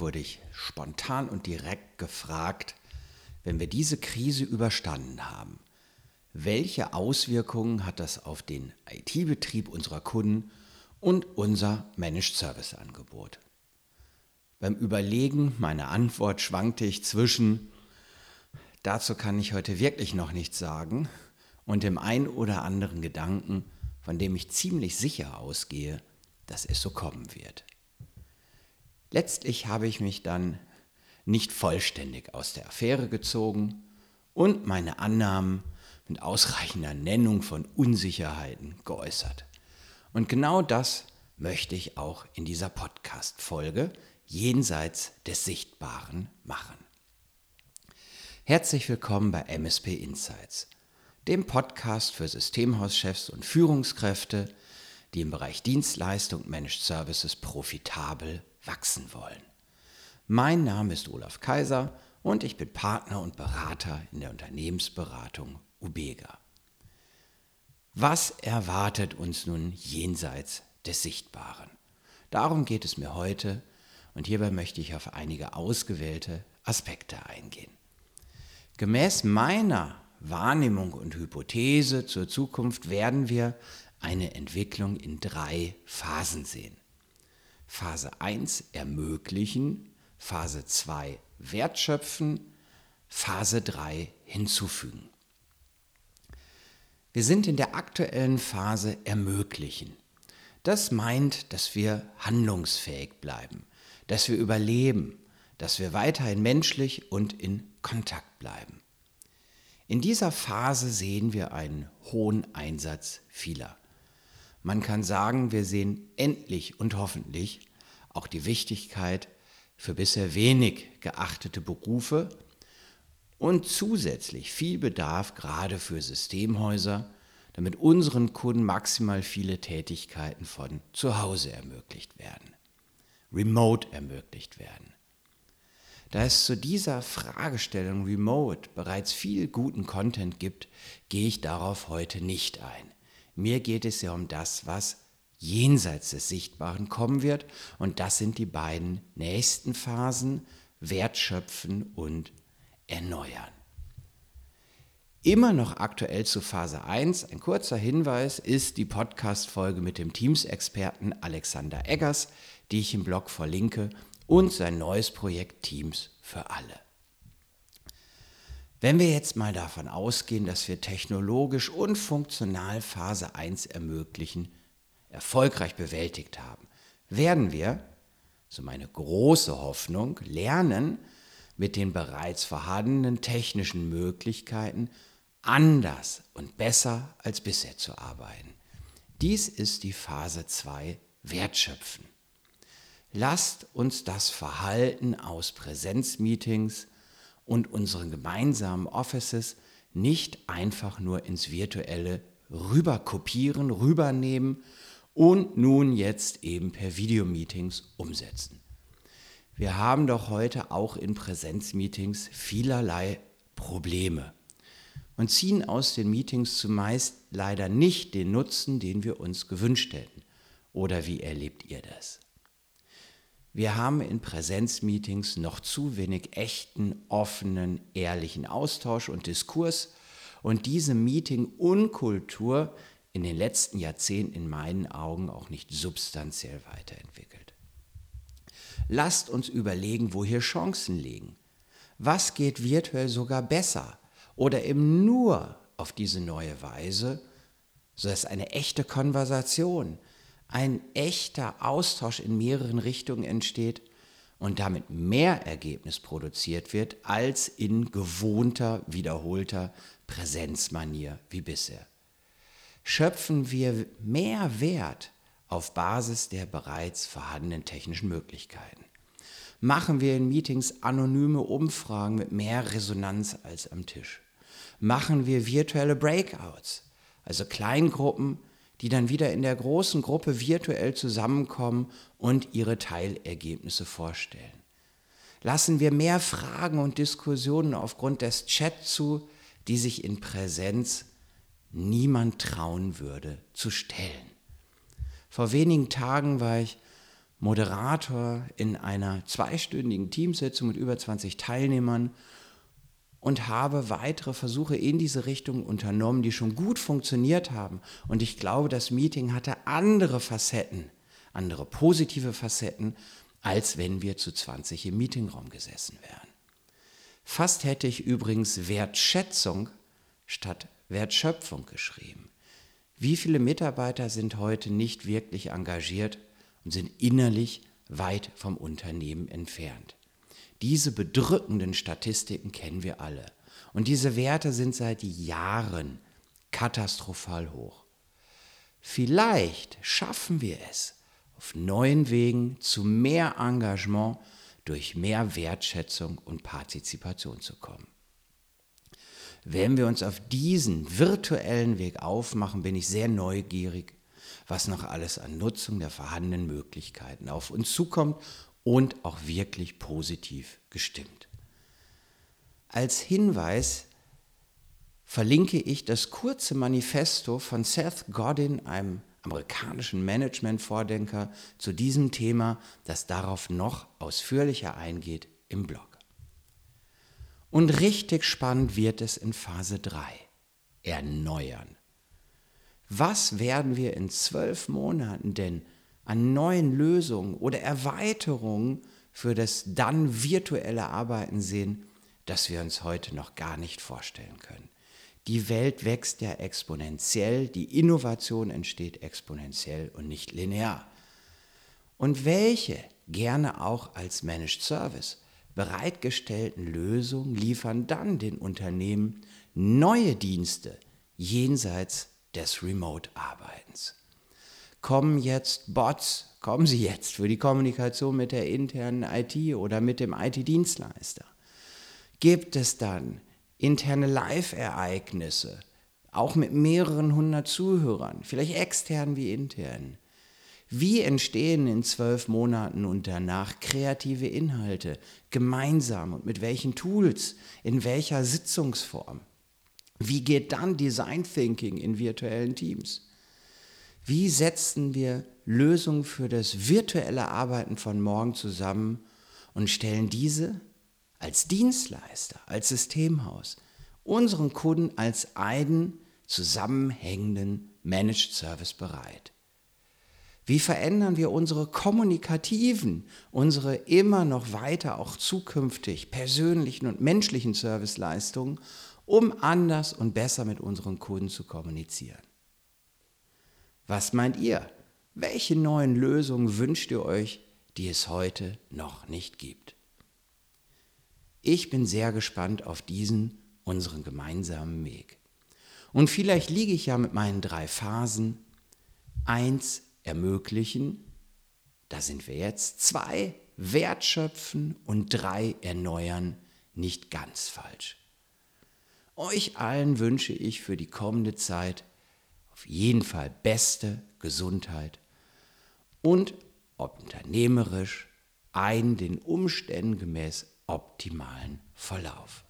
Wurde ich spontan und direkt gefragt, wenn wir diese Krise überstanden haben, welche Auswirkungen hat das auf den IT-Betrieb unserer Kunden und unser Managed Service Angebot? Beim Überlegen meiner Antwort schwankte ich zwischen, dazu kann ich heute wirklich noch nichts sagen, und dem ein oder anderen Gedanken, von dem ich ziemlich sicher ausgehe, dass es so kommen wird. Letztlich habe ich mich dann nicht vollständig aus der Affäre gezogen und meine Annahmen mit ausreichender Nennung von Unsicherheiten geäußert. Und genau das möchte ich auch in dieser Podcast-Folge jenseits des Sichtbaren machen. Herzlich willkommen bei MSP Insights, dem Podcast für Systemhauschefs und Führungskräfte, die im Bereich Dienstleistung und Managed Services profitabel wachsen wollen. Mein Name ist Olaf Kaiser und ich bin Partner und Berater in der Unternehmensberatung Ubega. Was erwartet uns nun jenseits des Sichtbaren? Darum geht es mir heute und hierbei möchte ich auf einige ausgewählte Aspekte eingehen. Gemäß meiner Wahrnehmung und Hypothese zur Zukunft werden wir eine Entwicklung in drei Phasen sehen. Phase 1 ermöglichen, Phase 2 wertschöpfen, Phase 3 hinzufügen. Wir sind in der aktuellen Phase ermöglichen. Das meint, dass wir handlungsfähig bleiben, dass wir überleben, dass wir weiterhin menschlich und in Kontakt bleiben. In dieser Phase sehen wir einen hohen Einsatz vieler. Man kann sagen, wir sehen endlich und hoffentlich auch die Wichtigkeit für bisher wenig geachtete Berufe und zusätzlich viel Bedarf gerade für Systemhäuser, damit unseren Kunden maximal viele Tätigkeiten von zu Hause ermöglicht werden, remote ermöglicht werden. Da es zu dieser Fragestellung Remote bereits viel guten Content gibt, gehe ich darauf heute nicht ein. Mir geht es ja um das, was jenseits des Sichtbaren kommen wird, und das sind die beiden nächsten Phasen, Wertschöpfen und erneuern. Immer noch aktuell zu Phase 1, ein kurzer Hinweis, ist die Podcast-Folge mit dem Teams-Experten Alexander Eggers, die ich im Blog verlinke, und sein neues Projekt Teams für alle. Wenn wir jetzt mal davon ausgehen, dass wir technologisch und funktional Phase 1 ermöglichen, erfolgreich bewältigt haben, werden wir, so meine große Hoffnung, lernen, mit den bereits vorhandenen technischen Möglichkeiten anders und besser als bisher zu arbeiten. Dies ist die Phase 2 Wertschöpfen. Lasst uns das Verhalten aus Präsenzmeetings und unseren gemeinsamen Offices nicht einfach nur ins virtuelle rüber kopieren, rübernehmen und nun jetzt eben per Videomeetings umsetzen. Wir haben doch heute auch in Präsenzmeetings vielerlei Probleme und ziehen aus den Meetings zumeist leider nicht den Nutzen, den wir uns gewünscht hätten. Oder wie erlebt ihr das? Wir haben in Präsenzmeetings noch zu wenig echten, offenen, ehrlichen Austausch und Diskurs und diese Meeting-Unkultur in den letzten Jahrzehnten in meinen Augen auch nicht substanziell weiterentwickelt. Lasst uns überlegen, wo hier Chancen liegen. Was geht virtuell sogar besser oder eben nur auf diese neue Weise, sodass eine echte Konversation, ein echter Austausch in mehreren Richtungen entsteht und damit mehr Ergebnis produziert wird als in gewohnter, wiederholter Präsenzmanier wie bisher. Schöpfen wir mehr Wert auf Basis der bereits vorhandenen technischen Möglichkeiten. Machen wir in Meetings anonyme Umfragen mit mehr Resonanz als am Tisch. Machen wir virtuelle Breakouts, also Kleingruppen, die dann wieder in der großen Gruppe virtuell zusammenkommen und ihre Teilergebnisse vorstellen. Lassen wir mehr Fragen und Diskussionen aufgrund des Chat zu, die sich in Präsenz niemand trauen würde zu stellen. Vor wenigen Tagen war ich Moderator in einer zweistündigen Teamsitzung mit über 20 Teilnehmern und habe weitere Versuche in diese Richtung unternommen, die schon gut funktioniert haben. Und ich glaube, das Meeting hatte andere Facetten, andere positive Facetten, als wenn wir zu 20 im Meetingraum gesessen wären. Fast hätte ich übrigens Wertschätzung statt Wertschöpfung geschrieben. Wie viele Mitarbeiter sind heute nicht wirklich engagiert und sind innerlich weit vom Unternehmen entfernt? Diese bedrückenden Statistiken kennen wir alle. Und diese Werte sind seit Jahren katastrophal hoch. Vielleicht schaffen wir es, auf neuen Wegen zu mehr Engagement durch mehr Wertschätzung und Partizipation zu kommen. Wenn wir uns auf diesen virtuellen Weg aufmachen, bin ich sehr neugierig, was noch alles an Nutzung der vorhandenen Möglichkeiten auf uns zukommt und auch wirklich positiv gestimmt. Als Hinweis verlinke ich das kurze Manifesto von Seth Godin, einem amerikanischen Management-Vordenker, zu diesem Thema, das darauf noch ausführlicher eingeht im Blog. Und richtig spannend wird es in Phase 3. Erneuern. Was werden wir in zwölf Monaten denn an neuen Lösungen oder Erweiterungen für das dann virtuelle Arbeiten sehen, das wir uns heute noch gar nicht vorstellen können. Die Welt wächst ja exponentiell, die Innovation entsteht exponentiell und nicht linear. Und welche, gerne auch als Managed Service, bereitgestellten Lösungen liefern dann den Unternehmen neue Dienste jenseits des Remote-Arbeitens? Kommen jetzt Bots, kommen sie jetzt für die Kommunikation mit der internen IT oder mit dem IT-Dienstleister? Gibt es dann interne Live-Ereignisse, auch mit mehreren hundert Zuhörern, vielleicht extern wie intern? Wie entstehen in zwölf Monaten und danach kreative Inhalte, gemeinsam und mit welchen Tools, in welcher Sitzungsform? Wie geht dann Design Thinking in virtuellen Teams? Wie setzen wir Lösungen für das virtuelle Arbeiten von morgen zusammen und stellen diese als Dienstleister, als Systemhaus unseren Kunden als einen zusammenhängenden Managed Service bereit? Wie verändern wir unsere kommunikativen, unsere immer noch weiter auch zukünftig persönlichen und menschlichen Serviceleistungen, um anders und besser mit unseren Kunden zu kommunizieren? Was meint ihr? Welche neuen Lösungen wünscht ihr euch, die es heute noch nicht gibt? Ich bin sehr gespannt auf diesen, unseren gemeinsamen Weg. Und vielleicht liege ich ja mit meinen drei Phasen. Eins, ermöglichen. Da sind wir jetzt. Zwei, wertschöpfen. Und drei, erneuern. Nicht ganz falsch. Euch allen wünsche ich für die kommende Zeit auf jeden Fall beste Gesundheit und unternehmerisch einen den Umständen gemäß optimalen Verlauf.